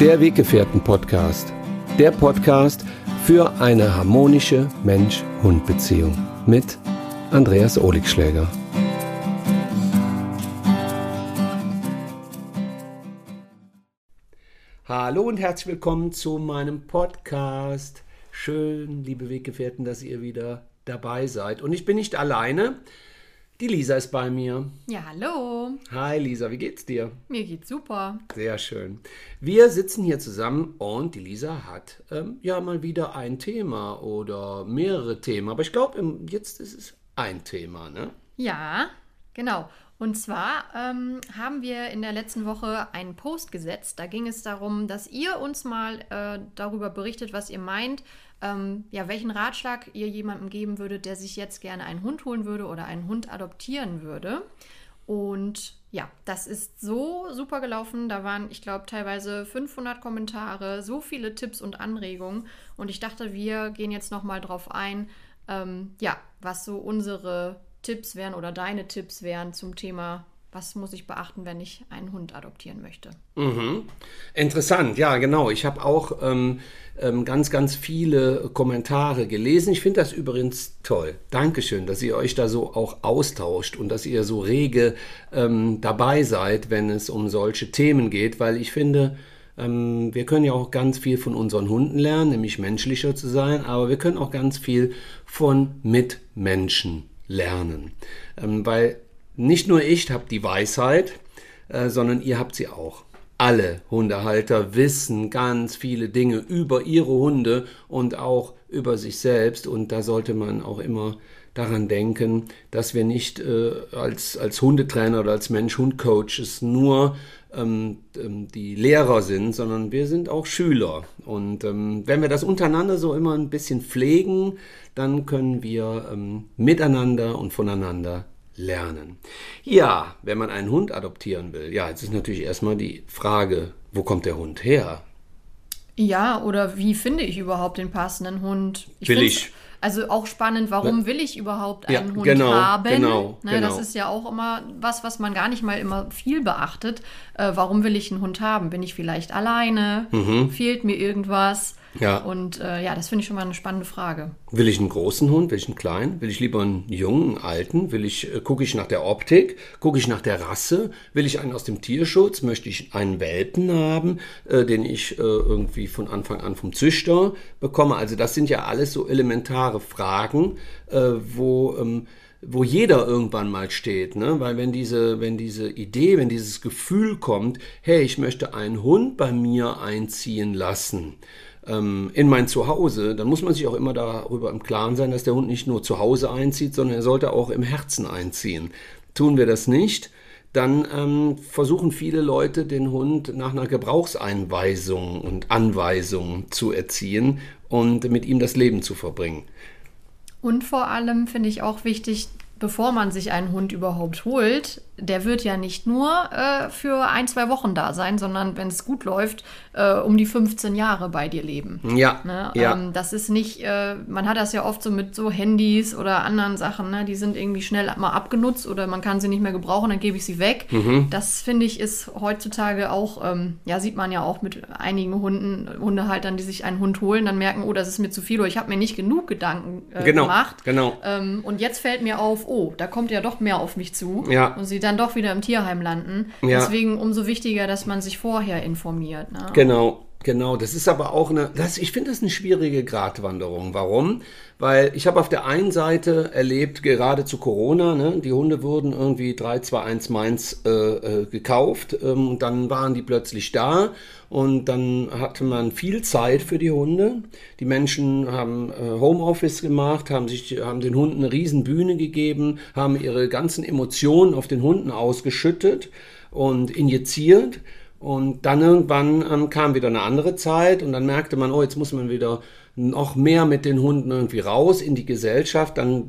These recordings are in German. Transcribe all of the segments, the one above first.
Der Weggefährten-Podcast. Der Podcast für eine harmonische Mensch-Hund-Beziehung mit Andreas Oligschläger. Hallo und herzlich willkommen zu meinem Podcast. Schön, liebe Weggefährten, dass ihr wieder dabei seid. Und ich bin nicht alleine. Die Lisa ist bei mir. Ja, hallo. Hi Lisa, wie geht's dir? Mir geht's super. Sehr schön. Wir sitzen hier zusammen und die Lisa hat ähm, ja mal wieder ein Thema oder mehrere Themen. Aber ich glaube, jetzt ist es ein Thema, ne? Ja, genau. Und zwar ähm, haben wir in der letzten Woche einen Post gesetzt. Da ging es darum, dass ihr uns mal äh, darüber berichtet, was ihr meint, ähm, ja, welchen Ratschlag ihr jemandem geben würdet, der sich jetzt gerne einen Hund holen würde oder einen Hund adoptieren würde. Und ja, das ist so super gelaufen. Da waren, ich glaube, teilweise 500 Kommentare, so viele Tipps und Anregungen. Und ich dachte, wir gehen jetzt nochmal drauf ein, ähm, ja, was so unsere Tipps wären oder deine Tipps wären zum Thema was muss ich beachten, wenn ich einen Hund adoptieren möchte? Mhm. Interessant, ja, genau. Ich habe auch ähm, ähm, ganz, ganz viele Kommentare gelesen. Ich finde das übrigens toll. Dankeschön, dass ihr euch da so auch austauscht und dass ihr so rege ähm, dabei seid, wenn es um solche Themen geht, weil ich finde, ähm, wir können ja auch ganz viel von unseren Hunden lernen, nämlich menschlicher zu sein, aber wir können auch ganz viel von Mitmenschen lernen. Ähm, weil nicht nur ich habe die Weisheit, äh, sondern ihr habt sie auch. Alle Hundehalter wissen ganz viele Dinge über ihre Hunde und auch über sich selbst. Und da sollte man auch immer daran denken, dass wir nicht äh, als, als Hundetrainer oder als Mensch-Hund-Coaches nur ähm, ähm, die Lehrer sind, sondern wir sind auch Schüler. Und ähm, wenn wir das untereinander so immer ein bisschen pflegen, dann können wir ähm, miteinander und voneinander lernen. Ja, wenn man einen Hund adoptieren will, ja, jetzt ist natürlich erstmal die Frage, wo kommt der Hund her? Ja, oder wie finde ich überhaupt den passenden Hund? Ich will ich. Also auch spannend, warum will ich überhaupt einen ja, Hund genau, haben? Genau, ne, genau. Das ist ja auch immer was, was man gar nicht mal immer viel beachtet. Äh, warum will ich einen Hund haben? Bin ich vielleicht alleine? Mhm. Fehlt mir irgendwas? Ja. Und äh, ja, das finde ich schon mal eine spannende Frage. Will ich einen großen Hund? Will ich einen kleinen? Will ich lieber einen jungen, einen alten? Will ich, äh, gucke ich nach der Optik? Gucke ich nach der Rasse? Will ich einen aus dem Tierschutz? Möchte ich einen Welpen haben, äh, den ich äh, irgendwie von Anfang an vom Züchter bekomme? Also das sind ja alles so elementare Fragen, äh, wo ähm, wo jeder irgendwann mal steht, ne? Weil wenn diese, wenn diese Idee, wenn dieses Gefühl kommt, hey, ich möchte einen Hund bei mir einziehen lassen, ähm, in mein Zuhause, dann muss man sich auch immer darüber im Klaren sein, dass der Hund nicht nur zu Hause einzieht, sondern er sollte auch im Herzen einziehen. Tun wir das nicht, dann ähm, versuchen viele Leute den Hund nach einer Gebrauchseinweisung und Anweisung zu erziehen und mit ihm das Leben zu verbringen. Und vor allem finde ich auch wichtig, bevor man sich einen Hund überhaupt holt, der wird ja nicht nur äh, für ein, zwei Wochen da sein, sondern wenn es gut läuft, äh, um die 15 Jahre bei dir leben. Ja. Ne? ja. Ähm, das ist nicht, äh, man hat das ja oft so mit so Handys oder anderen Sachen, ne? die sind irgendwie schnell mal abgenutzt oder man kann sie nicht mehr gebrauchen, dann gebe ich sie weg. Mhm. Das finde ich ist heutzutage auch, ähm, ja, sieht man ja auch mit einigen Hunden, Hundehaltern, die sich einen Hund holen, dann merken, oh, das ist mir zu viel oder ich habe mir nicht genug Gedanken äh, genau, gemacht. Genau. Ähm, und jetzt fällt mir auf, oh, da kommt ja doch mehr auf mich zu. Ja. Und sie dann doch wieder im Tierheim landen. Ja. Deswegen umso wichtiger, dass man sich vorher informiert. Ne? Genau, genau. Das ist aber auch eine, das, ich finde das eine schwierige Gratwanderung. Warum? Weil ich habe auf der einen Seite erlebt, gerade zu Corona, ne, die Hunde wurden irgendwie 321 Mainz äh, äh, gekauft ähm, und dann waren die plötzlich da und dann hatte man viel Zeit für die Hunde. Die Menschen haben äh, Homeoffice gemacht, haben, sich, haben den Hunden eine riesen Bühne gegeben, haben ihre ganzen Emotionen auf den Hunden ausgeschüttet und injiziert. Und dann irgendwann ähm, kam wieder eine andere Zeit und dann merkte man, oh, jetzt muss man wieder noch mehr mit den Hunden irgendwie raus in die Gesellschaft, dann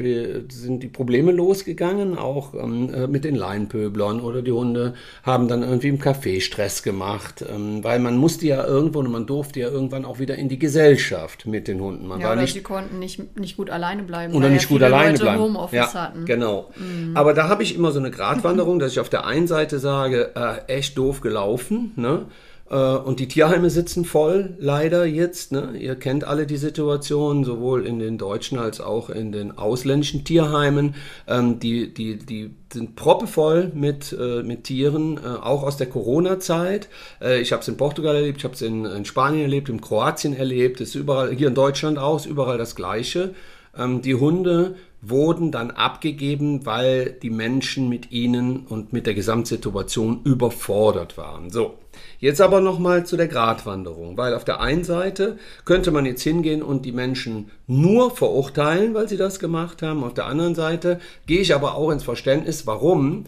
sind die Probleme losgegangen, auch ähm, äh, mit den Leinpöblern oder die Hunde haben dann irgendwie im Café Stress gemacht, ähm, weil man musste ja irgendwo und man durfte ja irgendwann auch wieder in die Gesellschaft mit den Hunden. Man ja, war oder nicht, sie konnten nicht, nicht gut alleine bleiben. oder weil nicht ja gut alleine Leute bleiben. Homeoffice ja, hatten. genau. Mhm. Aber da habe ich immer so eine Gratwanderung, dass ich auf der einen Seite sage, äh, echt doof gelaufen, ne? Äh, und die Tierheime sitzen voll, leider jetzt. Ne? Ihr kennt alle die Situation, sowohl in den deutschen als auch in den ausländischen Tierheimen. Ähm, die, die, die sind proppevoll mit, äh, mit Tieren, äh, auch aus der Corona-Zeit. Äh, ich habe es in Portugal erlebt, ich habe es in, in, Spanien erlebt, in Kroatien erlebt, ist überall, hier in Deutschland auch, ist überall das Gleiche. Ähm, die Hunde wurden dann abgegeben, weil die Menschen mit ihnen und mit der Gesamtsituation überfordert waren. So, jetzt aber nochmal zu der Gratwanderung, weil auf der einen Seite könnte man jetzt hingehen und die Menschen nur verurteilen, weil sie das gemacht haben. Auf der anderen Seite gehe ich aber auch ins Verständnis, warum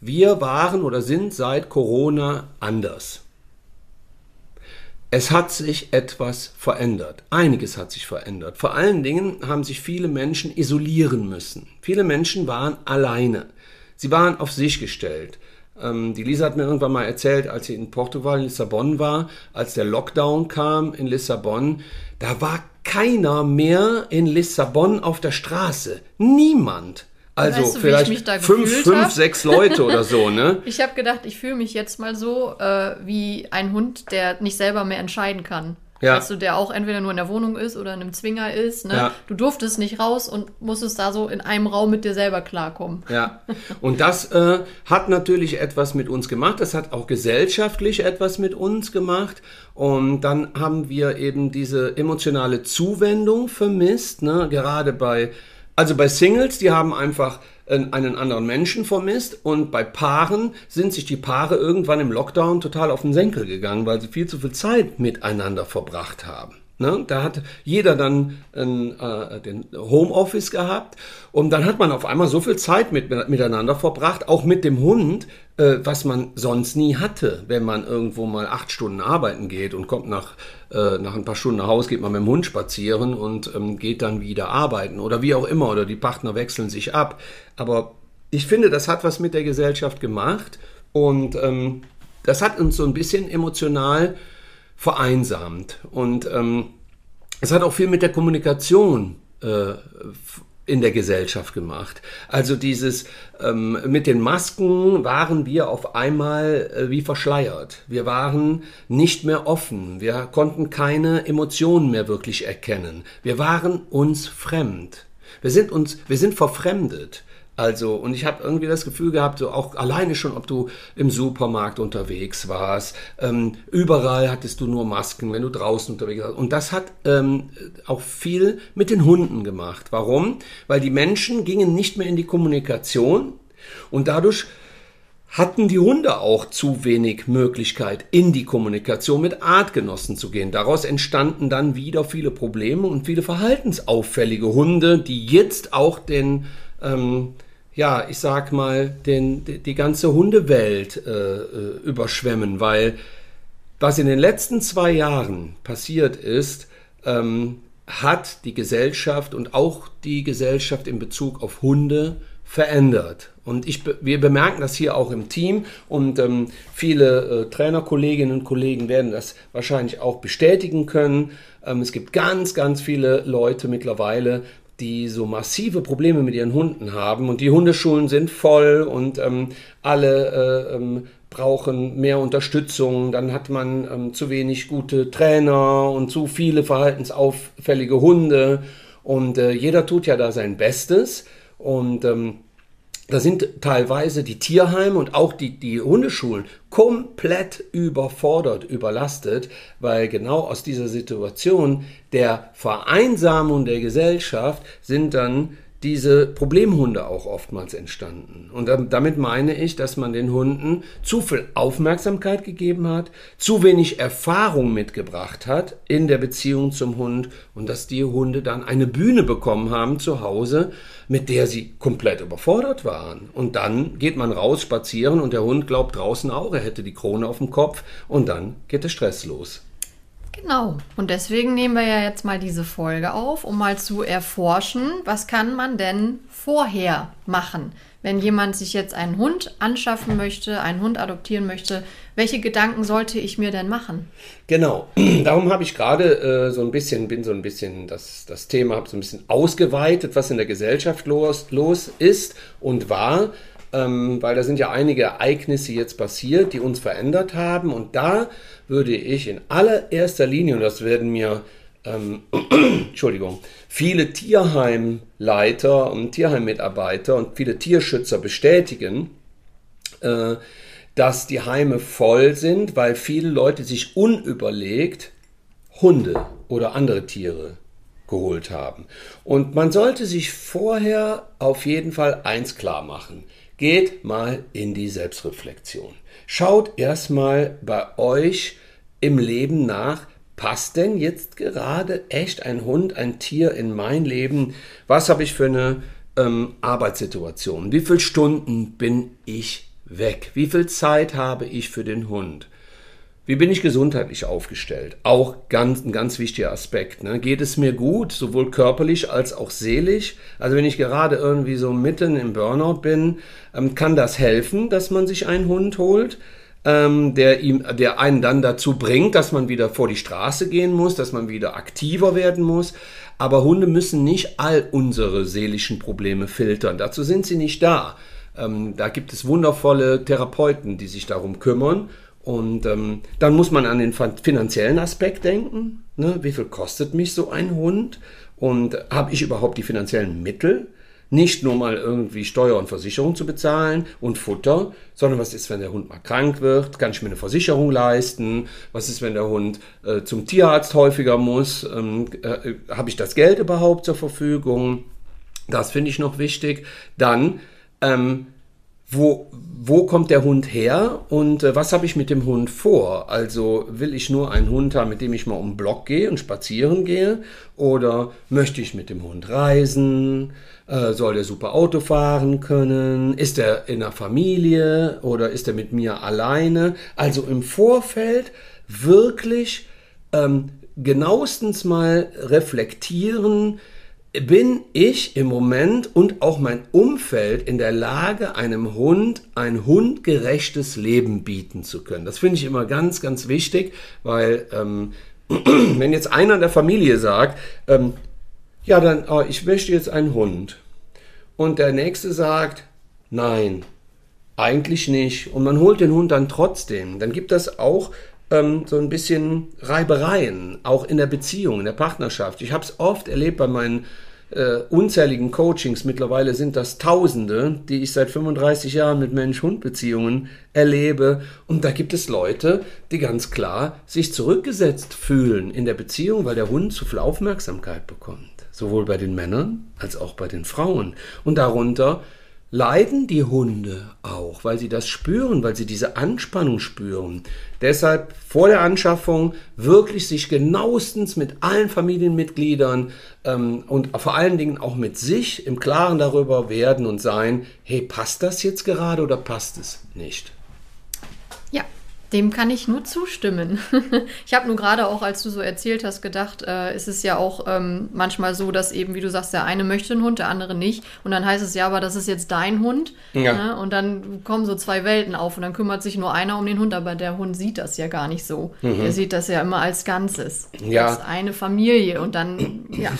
wir waren oder sind seit Corona anders. Es hat sich etwas verändert. Einiges hat sich verändert. Vor allen Dingen haben sich viele Menschen isolieren müssen. Viele Menschen waren alleine. Sie waren auf sich gestellt. Ähm, die Lisa hat mir irgendwann mal erzählt, als sie in Portugal, in Lissabon war, als der Lockdown kam in Lissabon, da war keiner mehr in Lissabon auf der Straße. Niemand. Also weißt du, vielleicht fünf, fünf, sechs Leute oder so, ne? ich habe gedacht, ich fühle mich jetzt mal so äh, wie ein Hund, der nicht selber mehr entscheiden kann. Ja. Weißt du, der auch entweder nur in der Wohnung ist oder in einem Zwinger ist. Ne? Ja. Du durftest nicht raus und musstest da so in einem Raum mit dir selber klarkommen. Ja, und das äh, hat natürlich etwas mit uns gemacht. Das hat auch gesellschaftlich etwas mit uns gemacht. Und dann haben wir eben diese emotionale Zuwendung vermisst, ne? gerade bei also bei Singles, die haben einfach einen anderen Menschen vermisst und bei Paaren sind sich die Paare irgendwann im Lockdown total auf den Senkel gegangen, weil sie viel zu viel Zeit miteinander verbracht haben. Ne? Da hat jeder dann ein, äh, den Homeoffice gehabt und dann hat man auf einmal so viel Zeit mit, miteinander verbracht, auch mit dem Hund, äh, was man sonst nie hatte, wenn man irgendwo mal acht Stunden arbeiten geht und kommt nach, äh, nach ein paar Stunden nach Hause, geht man mit dem Hund spazieren und ähm, geht dann wieder arbeiten oder wie auch immer oder die Partner wechseln sich ab. Aber ich finde, das hat was mit der Gesellschaft gemacht und ähm, das hat uns so ein bisschen emotional vereinsamt. Und ähm, es hat auch viel mit der Kommunikation äh, in der Gesellschaft gemacht. Also dieses ähm, mit den Masken waren wir auf einmal äh, wie verschleiert. Wir waren nicht mehr offen. Wir konnten keine Emotionen mehr wirklich erkennen. Wir waren uns fremd. Wir sind uns, wir sind verfremdet. Also, und ich habe irgendwie das Gefühl gehabt, so auch alleine schon, ob du im Supermarkt unterwegs warst, ähm, überall hattest du nur Masken, wenn du draußen unterwegs warst. Und das hat ähm, auch viel mit den Hunden gemacht. Warum? Weil die Menschen gingen nicht mehr in die Kommunikation und dadurch hatten die Hunde auch zu wenig Möglichkeit, in die Kommunikation mit Artgenossen zu gehen. Daraus entstanden dann wieder viele Probleme und viele verhaltensauffällige Hunde, die jetzt auch den ähm, ja, ich sag mal, den, die, ganze Hundewelt äh, äh, überschwemmen, weil was in den letzten zwei Jahren passiert ist, ähm, hat die Gesellschaft und auch die Gesellschaft in Bezug auf Hunde verändert. Und ich, wir bemerken das hier auch im Team und ähm, viele äh, Trainerkolleginnen und Kollegen werden das wahrscheinlich auch bestätigen können. Ähm, es gibt ganz, ganz viele Leute mittlerweile, die so massive Probleme mit ihren Hunden haben und die Hundeschulen sind voll und ähm, alle äh, ähm, brauchen mehr Unterstützung, dann hat man ähm, zu wenig gute Trainer und zu viele verhaltensauffällige Hunde und äh, jeder tut ja da sein Bestes und ähm, da sind teilweise die Tierheime und auch die, die Hundeschulen komplett überfordert, überlastet, weil genau aus dieser Situation der Vereinsamung der Gesellschaft sind dann diese Problemhunde auch oftmals entstanden. Und damit meine ich, dass man den Hunden zu viel Aufmerksamkeit gegeben hat, zu wenig Erfahrung mitgebracht hat in der Beziehung zum Hund und dass die Hunde dann eine Bühne bekommen haben zu Hause, mit der sie komplett überfordert waren. Und dann geht man raus spazieren und der Hund glaubt draußen auch, er hätte die Krone auf dem Kopf und dann geht der Stress los. Genau. Und deswegen nehmen wir ja jetzt mal diese Folge auf, um mal zu erforschen, was kann man denn vorher machen, wenn jemand sich jetzt einen Hund anschaffen möchte, einen Hund adoptieren möchte. Welche Gedanken sollte ich mir denn machen? Genau. Darum habe ich gerade äh, so ein bisschen, bin so ein bisschen das, das Thema, habe so ein bisschen ausgeweitet, was in der Gesellschaft los, los ist und war. Ähm, weil da sind ja einige Ereignisse jetzt passiert, die uns verändert haben. Und da würde ich in allererster Linie, und das werden mir ähm, Entschuldigung, viele Tierheimleiter und Tierheimmitarbeiter und viele Tierschützer bestätigen, äh, dass die Heime voll sind, weil viele Leute sich unüberlegt Hunde oder andere Tiere geholt haben. Und man sollte sich vorher auf jeden Fall eins klar machen. Geht mal in die Selbstreflexion. Schaut erstmal bei euch im Leben nach, passt denn jetzt gerade echt ein Hund, ein Tier in mein Leben? Was habe ich für eine ähm, Arbeitssituation? Wie viele Stunden bin ich weg? Wie viel Zeit habe ich für den Hund? Wie bin ich gesundheitlich aufgestellt? Auch ganz, ein ganz wichtiger Aspekt. Ne? Geht es mir gut, sowohl körperlich als auch seelisch? Also wenn ich gerade irgendwie so mitten im Burnout bin, ähm, kann das helfen, dass man sich einen Hund holt, ähm, der, ihm, der einen dann dazu bringt, dass man wieder vor die Straße gehen muss, dass man wieder aktiver werden muss. Aber Hunde müssen nicht all unsere seelischen Probleme filtern. Dazu sind sie nicht da. Ähm, da gibt es wundervolle Therapeuten, die sich darum kümmern. Und ähm, dann muss man an den finanziellen Aspekt denken. Ne? Wie viel kostet mich so ein Hund? Und habe ich überhaupt die finanziellen Mittel? Nicht nur mal irgendwie Steuer und Versicherung zu bezahlen und Futter, sondern was ist, wenn der Hund mal krank wird? Kann ich mir eine Versicherung leisten? Was ist, wenn der Hund äh, zum Tierarzt häufiger muss? Ähm, äh, habe ich das Geld überhaupt zur Verfügung? Das finde ich noch wichtig. Dann ähm, wo, wo kommt der Hund her und äh, was habe ich mit dem Hund vor? Also will ich nur einen Hund haben, mit dem ich mal um den Block gehe und spazieren gehe? Oder möchte ich mit dem Hund reisen? Äh, soll der super Auto fahren können? Ist er in der Familie oder ist er mit mir alleine? Also im Vorfeld wirklich ähm, genauestens mal reflektieren, bin ich im Moment und auch mein Umfeld in der Lage, einem Hund ein hundgerechtes Leben bieten zu können. Das finde ich immer ganz, ganz wichtig, weil ähm, wenn jetzt einer der Familie sagt, ähm, ja, dann, oh, ich möchte jetzt einen Hund. Und der nächste sagt, nein, eigentlich nicht. Und man holt den Hund dann trotzdem. Dann gibt das auch ähm, so ein bisschen Reibereien, auch in der Beziehung, in der Partnerschaft. Ich habe es oft erlebt bei meinen äh, unzähligen Coachings, mittlerweile sind das Tausende, die ich seit 35 Jahren mit Mensch-Hund-Beziehungen erlebe. Und da gibt es Leute, die ganz klar sich zurückgesetzt fühlen in der Beziehung, weil der Hund zu viel Aufmerksamkeit bekommt. Sowohl bei den Männern als auch bei den Frauen. Und darunter leiden die Hunde auch, weil sie das spüren, weil sie diese Anspannung spüren. Deshalb vor der Anschaffung wirklich sich genauestens mit allen Familienmitgliedern ähm, und vor allen Dingen auch mit sich im Klaren darüber werden und sein, hey, passt das jetzt gerade oder passt es nicht? Dem kann ich nur zustimmen. ich habe nur gerade auch, als du so erzählt hast, gedacht, äh, ist es ja auch ähm, manchmal so, dass eben, wie du sagst, der eine möchte einen Hund, der andere nicht. Und dann heißt es ja, aber das ist jetzt dein Hund. Ja. Ne? Und dann kommen so zwei Welten auf und dann kümmert sich nur einer um den Hund, aber der Hund sieht das ja gar nicht so. Mhm. Der sieht das ja immer als Ganzes. Ja. Als eine Familie. Und dann, ja.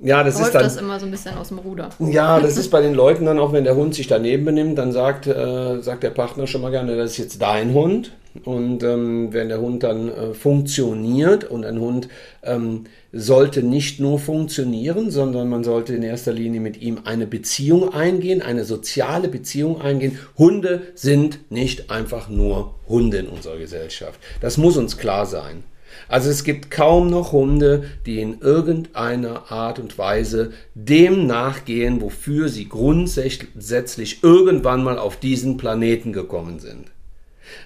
Ja, das ist dann. das immer so ein bisschen aus dem Ruder. Ja, das ist bei den Leuten dann auch, wenn der Hund sich daneben benimmt, dann sagt, äh, sagt der Partner schon mal gerne, das ist jetzt dein Hund. Und ähm, wenn der Hund dann äh, funktioniert und ein Hund ähm, sollte nicht nur funktionieren, sondern man sollte in erster Linie mit ihm eine Beziehung eingehen, eine soziale Beziehung eingehen. Hunde sind nicht einfach nur Hunde in unserer Gesellschaft. Das muss uns klar sein. Also es gibt kaum noch Hunde, die in irgendeiner Art und Weise dem nachgehen, wofür sie grundsätzlich irgendwann mal auf diesen Planeten gekommen sind.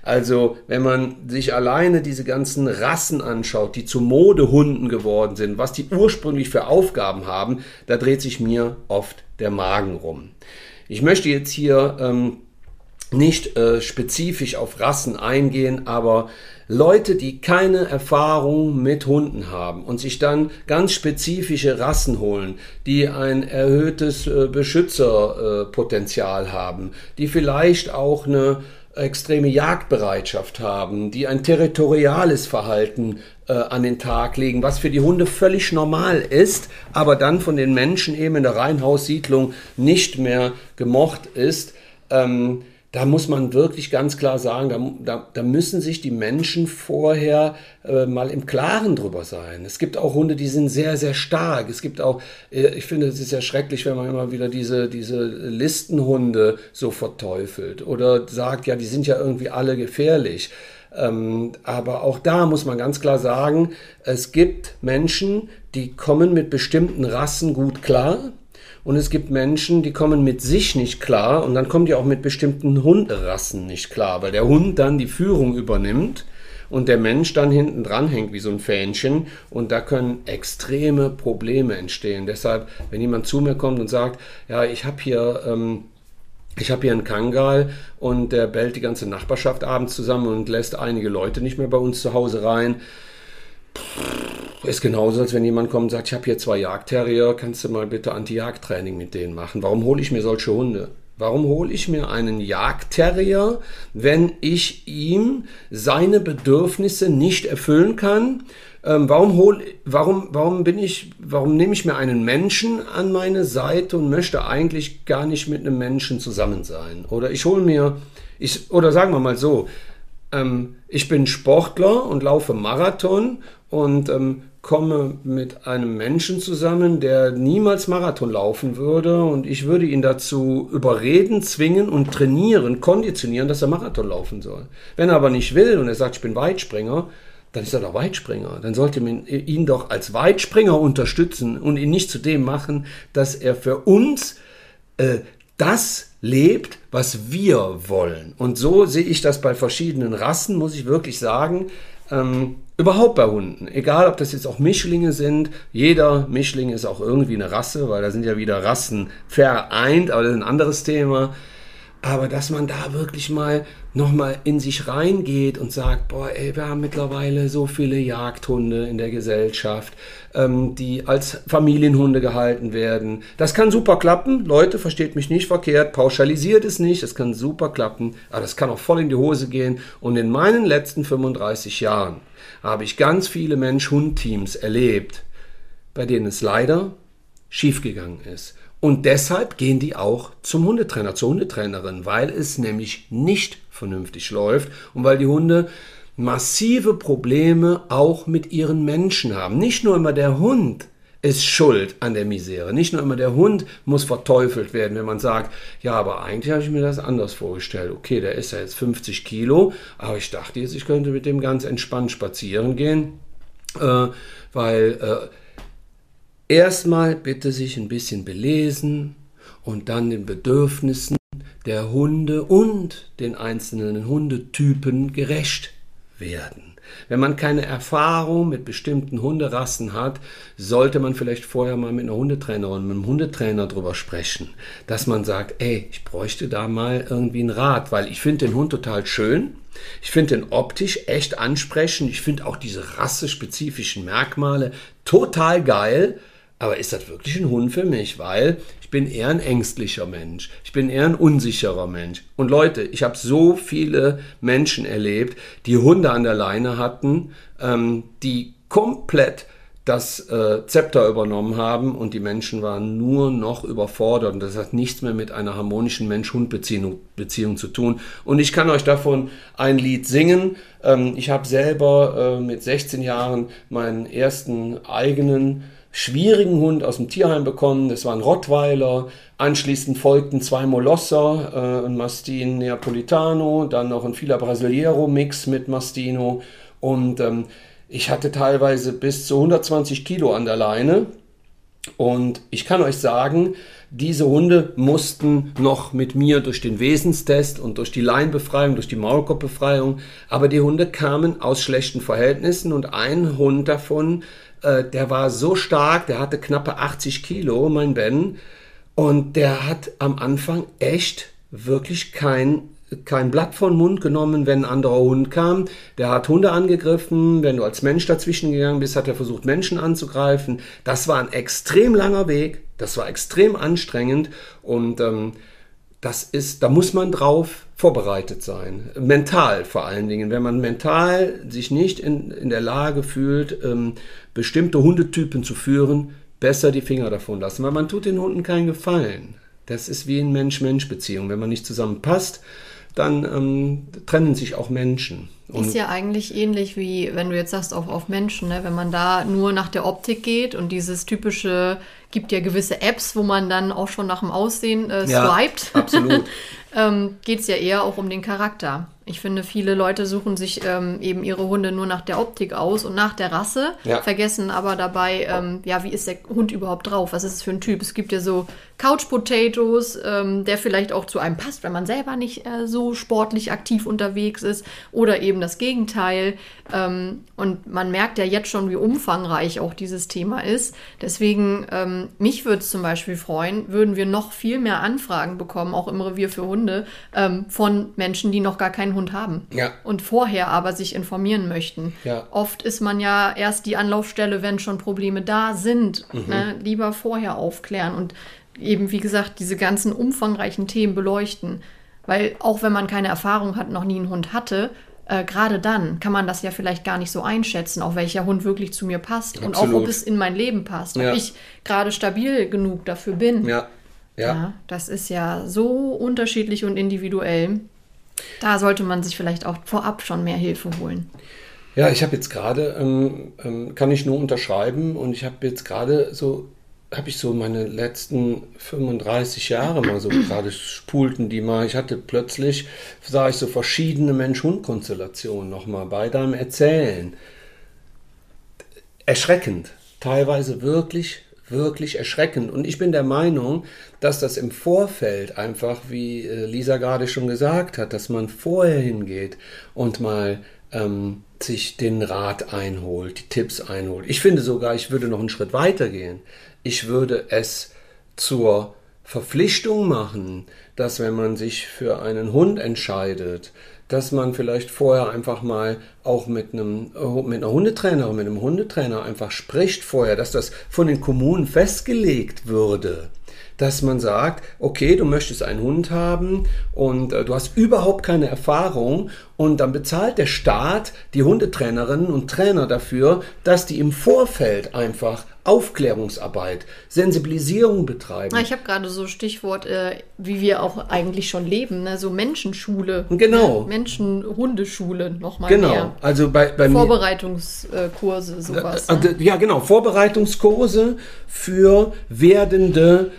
Also, wenn man sich alleine diese ganzen Rassen anschaut, die zu Modehunden geworden sind, was die ursprünglich für Aufgaben haben, da dreht sich mir oft der Magen rum. Ich möchte jetzt hier ähm, nicht äh, spezifisch auf Rassen eingehen, aber Leute, die keine Erfahrung mit Hunden haben und sich dann ganz spezifische Rassen holen, die ein erhöhtes äh, Beschützerpotenzial äh, haben, die vielleicht auch eine extreme Jagdbereitschaft haben, die ein territoriales Verhalten äh, an den Tag legen, was für die Hunde völlig normal ist, aber dann von den Menschen eben in der Reihenhaussiedlung nicht mehr gemocht ist, ähm, da muss man wirklich ganz klar sagen, da, da, da müssen sich die Menschen vorher äh, mal im Klaren drüber sein. Es gibt auch Hunde, die sind sehr, sehr stark. Es gibt auch, äh, ich finde, es ist ja schrecklich, wenn man immer wieder diese, diese Listenhunde so verteufelt oder sagt, ja, die sind ja irgendwie alle gefährlich. Ähm, aber auch da muss man ganz klar sagen, es gibt Menschen, die kommen mit bestimmten Rassen gut klar und es gibt Menschen, die kommen mit sich nicht klar und dann kommen die auch mit bestimmten Hunderassen nicht klar, weil der Hund dann die Führung übernimmt und der Mensch dann hinten dran hängt wie so ein Fähnchen und da können extreme Probleme entstehen. Deshalb, wenn jemand zu mir kommt und sagt, ja, ich habe hier... Ähm, ich habe hier einen Kangal und der bellt die ganze Nachbarschaft abends zusammen und lässt einige Leute nicht mehr bei uns zu Hause rein. Ist genauso, als wenn jemand kommt und sagt, ich habe hier zwei Jagdterrier, kannst du mal bitte Anti-Jagd-Training mit denen machen? Warum hole ich mir solche Hunde? Warum hole ich mir einen Jagdterrier, wenn ich ihm seine Bedürfnisse nicht erfüllen kann? Ähm, warum, hol, warum, warum bin ich, warum nehme ich mir einen Menschen an meine Seite und möchte eigentlich gar nicht mit einem Menschen zusammen sein? Oder ich hole mir, ich, oder sagen wir mal so, ähm, ich bin Sportler und laufe Marathon und ähm, komme mit einem Menschen zusammen, der niemals Marathon laufen würde und ich würde ihn dazu überreden, zwingen und trainieren, konditionieren, dass er Marathon laufen soll. Wenn er aber nicht will und er sagt, ich bin Weitspringer, dann ist er doch Weitspringer. Dann sollte man ihn doch als Weitspringer unterstützen und ihn nicht zu dem machen, dass er für uns äh, das lebt, was wir wollen. Und so sehe ich das bei verschiedenen Rassen, muss ich wirklich sagen. Ähm, überhaupt bei Hunden. Egal, ob das jetzt auch Mischlinge sind. Jeder Mischling ist auch irgendwie eine Rasse, weil da sind ja wieder Rassen vereint, aber das ist ein anderes Thema. Aber dass man da wirklich mal nochmal in sich reingeht und sagt, boah, ey, wir haben mittlerweile so viele Jagdhunde in der Gesellschaft, ähm, die als Familienhunde gehalten werden. Das kann super klappen. Leute, versteht mich nicht verkehrt, pauschalisiert es nicht, das kann super klappen, aber das kann auch voll in die Hose gehen. Und in meinen letzten 35 Jahren habe ich ganz viele Mensch-Hund-Teams erlebt, bei denen es leider schiefgegangen ist. Und deshalb gehen die auch zum Hundetrainer, zur Hundetrainerin, weil es nämlich nicht vernünftig läuft und weil die Hunde massive Probleme auch mit ihren Menschen haben. Nicht nur immer der Hund ist schuld an der Misere. Nicht nur immer der Hund muss verteufelt werden, wenn man sagt, ja, aber eigentlich habe ich mir das anders vorgestellt. Okay, der ist ja jetzt 50 Kilo, aber ich dachte jetzt, ich könnte mit dem ganz entspannt spazieren gehen, äh, weil äh, Erstmal bitte sich ein bisschen belesen und dann den Bedürfnissen der Hunde und den einzelnen Hundetypen gerecht werden. Wenn man keine Erfahrung mit bestimmten Hunderassen hat, sollte man vielleicht vorher mal mit einer Hundetrainerin, mit einem Hundetrainer drüber sprechen, dass man sagt, ey, ich bräuchte da mal irgendwie einen Rat, weil ich finde den Hund total schön. Ich finde den optisch echt ansprechend. Ich finde auch diese rassespezifischen Merkmale total geil. Aber ist das wirklich ein Hund für mich? Weil ich bin eher ein ängstlicher Mensch. Ich bin eher ein unsicherer Mensch. Und Leute, ich habe so viele Menschen erlebt, die Hunde an der Leine hatten, ähm, die komplett das äh, Zepter übernommen haben und die Menschen waren nur noch überfordert und das hat nichts mehr mit einer harmonischen Mensch-Hund-Beziehung Beziehung zu tun. Und ich kann euch davon ein Lied singen. Ähm, ich habe selber äh, mit 16 Jahren meinen ersten eigenen schwierigen Hund aus dem Tierheim bekommen. Das war ein Rottweiler. Anschließend folgten zwei Molosser, äh, ein Mastin Neapolitano, dann noch ein Fila Brasileiro Mix mit Mastino. Und ähm, ich hatte teilweise bis zu 120 Kilo an der Leine. Und ich kann euch sagen, diese Hunde mussten noch mit mir durch den Wesenstest und durch die Leinbefreiung, durch die Maulkorbefreiung, aber die Hunde kamen aus schlechten Verhältnissen und ein Hund davon äh, der war so stark, der hatte knappe 80 Kilo, mein Ben. Und der hat am Anfang echt wirklich kein, kein Blatt von Mund genommen, wenn ein anderer Hund kam. Der hat Hunde angegriffen. Wenn du als Mensch dazwischen gegangen bist, hat er versucht, Menschen anzugreifen. Das war ein extrem langer Weg. Das war extrem anstrengend. Und ähm, das ist, da muss man drauf vorbereitet sein. Mental vor allen Dingen. Wenn man mental sich nicht in, in der Lage fühlt, ähm, bestimmte Hundetypen zu führen, besser die Finger davon lassen, weil man tut den Hunden keinen Gefallen. Das ist wie in Mensch-Mensch-Beziehung. Wenn man nicht zusammenpasst, dann ähm, trennen sich auch Menschen. Und ist ja eigentlich ähnlich wie, wenn du jetzt sagst, auch auf Menschen, ne? wenn man da nur nach der Optik geht und dieses typische, gibt ja gewisse Apps, wo man dann auch schon nach dem Aussehen äh, swiped. Ja, absolut. ähm, geht es ja eher auch um den Charakter. Ich finde, viele Leute suchen sich ähm, eben ihre Hunde nur nach der Optik aus und nach der Rasse, ja. vergessen aber dabei, ähm, ja, wie ist der Hund überhaupt drauf? Was ist es für ein Typ? Es gibt ja so Couch Potatoes, ähm, der vielleicht auch zu einem passt, wenn man selber nicht äh, so sportlich aktiv unterwegs ist, oder eben das Gegenteil. Ähm, und man merkt ja jetzt schon, wie umfangreich auch dieses Thema ist. Deswegen, ähm, mich würde es zum Beispiel freuen, würden wir noch viel mehr Anfragen bekommen, auch im Revier für Hunde, ähm, von Menschen, die noch gar keinen Hund haben ja. und vorher aber sich informieren möchten. Ja. Oft ist man ja erst die Anlaufstelle, wenn schon Probleme da sind. Mhm. Ne? Lieber vorher aufklären und eben, wie gesagt, diese ganzen umfangreichen Themen beleuchten. Weil auch wenn man keine Erfahrung hat, noch nie einen Hund hatte, äh, gerade dann kann man das ja vielleicht gar nicht so einschätzen, auch welcher Hund wirklich zu mir passt Absolut. und auch ob es in mein Leben passt, ja. ob ich gerade stabil genug dafür bin. Ja. Ja. ja. das ist ja so unterschiedlich und individuell. Da sollte man sich vielleicht auch vorab schon mehr Hilfe holen. Ja, ich habe jetzt gerade, ähm, ähm, kann ich nur unterschreiben und ich habe jetzt gerade so, habe ich so meine letzten 35 Jahre mal so gerade spulten die mal. Ich hatte plötzlich, sah ich so verschiedene Mensch-Hund-Konstellationen nochmal bei deinem Erzählen. Erschreckend, teilweise wirklich wirklich erschreckend. Und ich bin der Meinung, dass das im Vorfeld einfach, wie äh, Lisa gerade schon gesagt hat, dass man vorher hingeht und mal ähm, sich den Rat einholt, die Tipps einholt. Ich finde sogar, ich würde noch einen Schritt weiter gehen. Ich würde es zur Verpflichtung machen, dass wenn man sich für einen Hund entscheidet, dass man vielleicht vorher einfach mal auch mit einem mit einer Hundetrainerin, mit einem Hundetrainer einfach spricht vorher, dass das von den Kommunen festgelegt würde. Dass man sagt, okay, du möchtest einen Hund haben und äh, du hast überhaupt keine Erfahrung und dann bezahlt der Staat die Hundetrainerinnen und Trainer dafür, dass die im Vorfeld einfach Aufklärungsarbeit, Sensibilisierung betreiben. Ich habe gerade so Stichwort, äh, wie wir auch eigentlich schon leben, ne? so Menschenschule. Genau. Ne? Menschen-Hundeschule nochmal genau. mehr. Also bei, bei Vorbereitungskurse, sowas. Äh, ne? Ja, genau. Vorbereitungskurse für werdende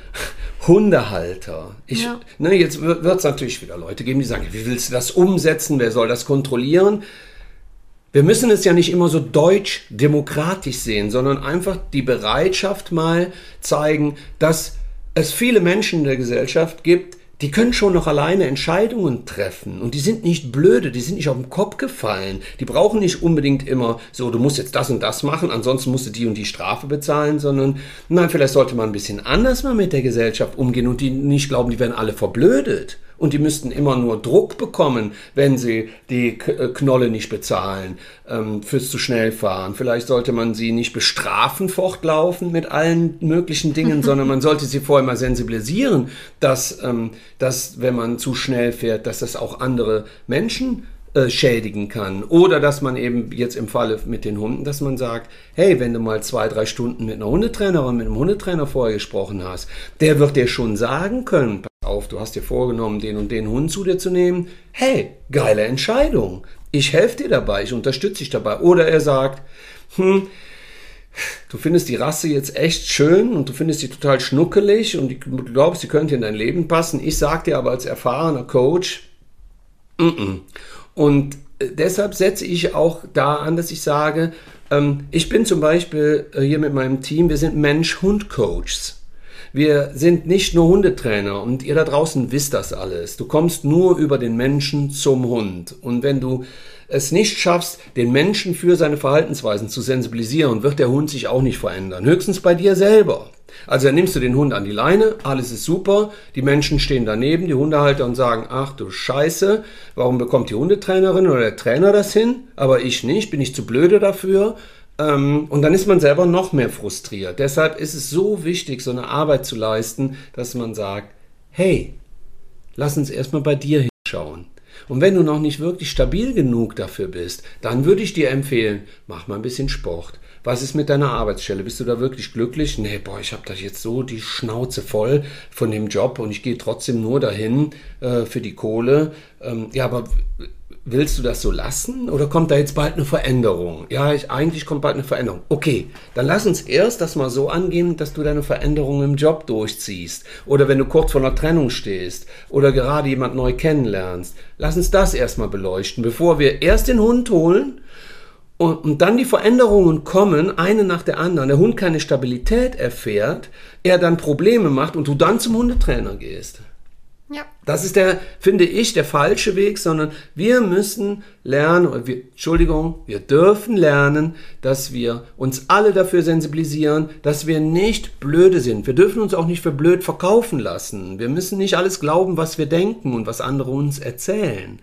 Hundehalter. Ich, ja. ne, jetzt wird es natürlich wieder Leute geben, die sagen, wie willst du das umsetzen? Wer soll das kontrollieren? Wir müssen es ja nicht immer so deutsch-demokratisch sehen, sondern einfach die Bereitschaft mal zeigen, dass es viele Menschen in der Gesellschaft gibt, die können schon noch alleine Entscheidungen treffen und die sind nicht blöde, die sind nicht auf den Kopf gefallen. Die brauchen nicht unbedingt immer so, du musst jetzt das und das machen, ansonsten musst du die und die Strafe bezahlen, sondern nein, vielleicht sollte man ein bisschen anders mal mit der Gesellschaft umgehen und die nicht glauben, die werden alle verblödet und die müssten immer nur Druck bekommen, wenn sie die äh, Knolle nicht bezahlen ähm, fürs zu schnell fahren. Vielleicht sollte man sie nicht bestrafen fortlaufen mit allen möglichen Dingen, sondern man sollte sie vorher mal sensibilisieren, dass, ähm, dass wenn man zu schnell fährt, dass das auch andere Menschen äh, schädigen kann. Oder dass man eben jetzt im Falle mit den Hunden, dass man sagt, hey, wenn du mal zwei, drei Stunden mit einer Hundetrainerin, mit einem Hundetrainer vorher gesprochen hast, der wird dir schon sagen können, auf, du hast dir vorgenommen, den und den Hund zu dir zu nehmen. Hey, geile Entscheidung. Ich helfe dir dabei, ich unterstütze dich dabei. Oder er sagt, hm, du findest die Rasse jetzt echt schön und du findest sie total schnuckelig und du glaubst, sie könnte in dein Leben passen. Ich sage dir aber als erfahrener Coach, mm -mm. Und äh, deshalb setze ich auch da an, dass ich sage, ähm, ich bin zum Beispiel äh, hier mit meinem Team, wir sind Mensch-Hund-Coaches. Wir sind nicht nur Hundetrainer und ihr da draußen wisst das alles. Du kommst nur über den Menschen zum Hund. Und wenn du es nicht schaffst, den Menschen für seine Verhaltensweisen zu sensibilisieren, wird der Hund sich auch nicht verändern. Höchstens bei dir selber. Also dann nimmst du den Hund an die Leine, alles ist super, die Menschen stehen daneben, die Hundehalter und sagen, ach du Scheiße, warum bekommt die Hundetrainerin oder der Trainer das hin, aber ich nicht, bin ich zu blöde dafür, ähm, und dann ist man selber noch mehr frustriert. Deshalb ist es so wichtig, so eine Arbeit zu leisten, dass man sagt, hey, lass uns erstmal bei dir hinschauen. Und wenn du noch nicht wirklich stabil genug dafür bist, dann würde ich dir empfehlen, mach mal ein bisschen Sport. Was ist mit deiner Arbeitsstelle? Bist du da wirklich glücklich? Nee, boah, ich habe da jetzt so die Schnauze voll von dem Job und ich gehe trotzdem nur dahin äh, für die Kohle. Ähm, ja, aber willst du das so lassen oder kommt da jetzt bald eine Veränderung? Ja, ich, eigentlich kommt bald eine Veränderung. Okay, dann lass uns erst das mal so angehen, dass du deine Veränderung im Job durchziehst oder wenn du kurz vor einer Trennung stehst oder gerade jemand neu kennenlernst. Lass uns das erstmal beleuchten, bevor wir erst den Hund holen und, und dann die Veränderungen kommen, eine nach der anderen, der Hund keine Stabilität erfährt, er dann Probleme macht und du dann zum Hundetrainer gehst. Ja. Das ist der, finde ich, der falsche Weg, sondern wir müssen lernen, wir, Entschuldigung, wir dürfen lernen, dass wir uns alle dafür sensibilisieren, dass wir nicht blöde sind. Wir dürfen uns auch nicht für blöd verkaufen lassen. Wir müssen nicht alles glauben, was wir denken und was andere uns erzählen.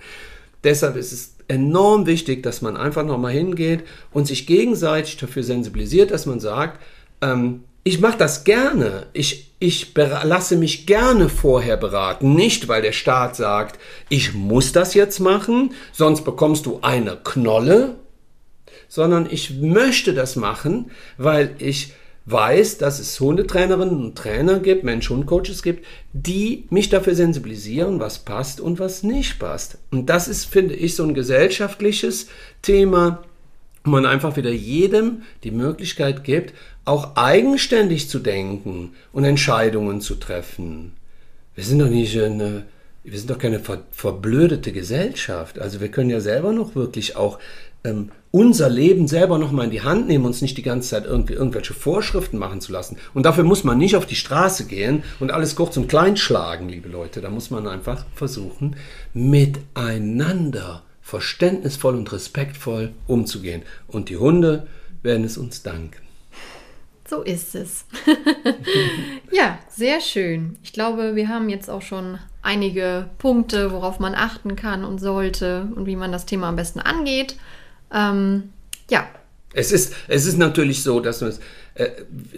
Deshalb ist es enorm wichtig, dass man einfach nochmal hingeht und sich gegenseitig dafür sensibilisiert, dass man sagt, ähm, ich mache das gerne. Ich, ich lasse mich gerne vorher beraten. Nicht, weil der Staat sagt, ich muss das jetzt machen, sonst bekommst du eine Knolle, sondern ich möchte das machen, weil ich weiß, dass es Hundetrainerinnen und Trainer gibt, Mensch-Hund-Coaches gibt, die mich dafür sensibilisieren, was passt und was nicht passt. Und das ist, finde ich, so ein gesellschaftliches Thema, man einfach wieder jedem die Möglichkeit gibt, auch eigenständig zu denken und Entscheidungen zu treffen. Wir sind doch nicht eine, wir sind doch keine ver, verblödete Gesellschaft. Also wir können ja selber noch wirklich auch ähm, unser Leben selber nochmal in die Hand nehmen, uns nicht die ganze Zeit irgendwie irgendwelche Vorschriften machen zu lassen. Und dafür muss man nicht auf die Straße gehen und alles kurz und klein schlagen, liebe Leute. Da muss man einfach versuchen, miteinander verständnisvoll und respektvoll umzugehen. Und die Hunde werden es uns danken. So ist es. ja, sehr schön. Ich glaube, wir haben jetzt auch schon einige Punkte, worauf man achten kann und sollte und wie man das Thema am besten angeht. Ähm, ja. Es ist, es ist natürlich so, dass es äh,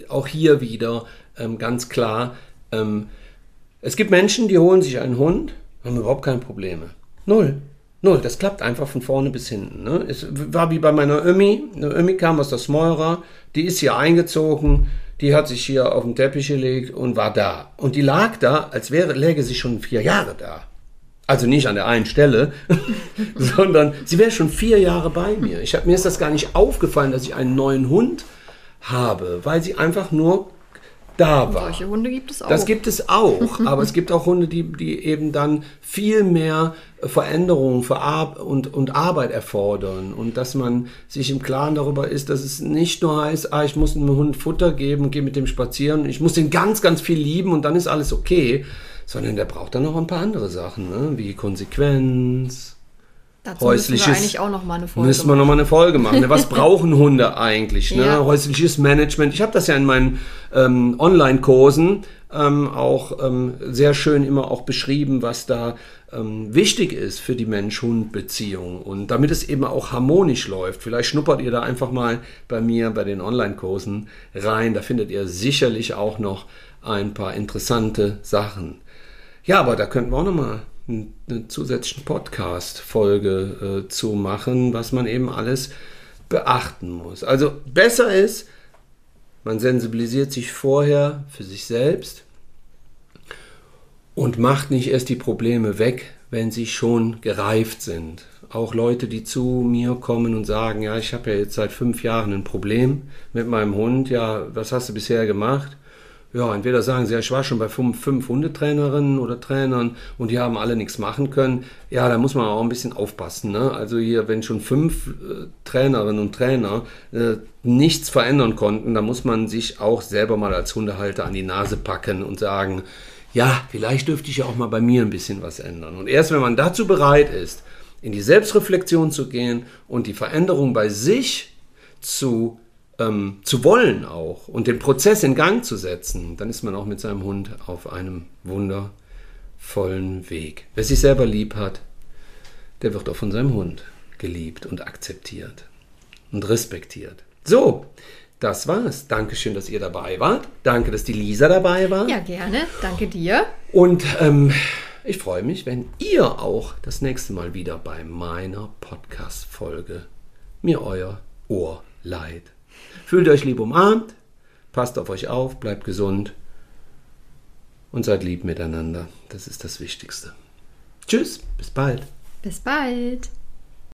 auch hier wieder ähm, ganz klar, ähm, es gibt Menschen, die holen sich einen Hund, haben überhaupt keine Probleme. Null. Null, das klappt einfach von vorne bis hinten. Ne? Es war wie bei meiner Ömi. Eine Ömi kam aus der Smeurer, die ist hier eingezogen, die hat sich hier auf den Teppich gelegt und war da. Und die lag da, als wäre, läge sie schon vier Jahre da. Also nicht an der einen Stelle, sondern sie wäre schon vier Jahre bei mir. Ich hab, mir ist das gar nicht aufgefallen, dass ich einen neuen Hund habe, weil sie einfach nur da war. Solche Hunde gibt es auch. Das gibt es auch, aber es gibt auch Hunde, die, die eben dann viel mehr Veränderungen und, und Arbeit erfordern und dass man sich im Klaren darüber ist, dass es nicht nur heißt, ah, ich muss einem Hund Futter geben, gehe mit dem spazieren, ich muss den ganz, ganz viel lieben und dann ist alles okay, sondern der braucht dann noch ein paar andere Sachen, ne? wie Konsequenz. Dazu häusliches, müssen wir eigentlich auch noch mal eine Folge müssen wir noch mal eine Folge machen. Ne? Was brauchen Hunde eigentlich? Ne? Ja. Häusliches Management. Ich habe das ja in meinen ähm, Online-Kursen ähm, auch ähm, sehr schön immer auch beschrieben, was da ähm, wichtig ist für die Mensch-Hund-Beziehung und damit es eben auch harmonisch läuft. Vielleicht schnuppert ihr da einfach mal bei mir bei den Online-Kursen rein. Da findet ihr sicherlich auch noch ein paar interessante Sachen. Ja, aber da könnten wir auch nochmal eine zusätzliche Podcast-Folge äh, zu machen, was man eben alles beachten muss. Also besser ist, man sensibilisiert sich vorher für sich selbst und macht nicht erst die Probleme weg, wenn sie schon gereift sind. Auch Leute, die zu mir kommen und sagen, ja, ich habe ja jetzt seit fünf Jahren ein Problem mit meinem Hund, ja, was hast du bisher gemacht? Ja, entweder sagen sie, ja, ich war schon bei fünf, fünf Hundetrainerinnen oder Trainern und die haben alle nichts machen können. Ja, da muss man auch ein bisschen aufpassen. Ne? Also hier, wenn schon fünf äh, Trainerinnen und Trainer äh, nichts verändern konnten, dann muss man sich auch selber mal als Hundehalter an die Nase packen und sagen, ja, vielleicht dürfte ich ja auch mal bei mir ein bisschen was ändern. Und erst wenn man dazu bereit ist, in die Selbstreflexion zu gehen und die Veränderung bei sich zu ähm, zu wollen auch und den Prozess in Gang zu setzen, dann ist man auch mit seinem Hund auf einem wundervollen Weg. Wer sich selber lieb hat, der wird auch von seinem Hund geliebt und akzeptiert und respektiert. So, das war's. Dankeschön, dass ihr dabei wart. Danke, dass die Lisa dabei war. Ja, gerne. Danke dir. Und ähm, Ich freue mich, wenn ihr auch das nächste Mal wieder bei meiner Podcast-Folge mir euer Ohr leiht. Fühlt euch lieb umarmt, passt auf euch auf, bleibt gesund und seid lieb miteinander. Das ist das Wichtigste. Tschüss, bis bald. Bis bald.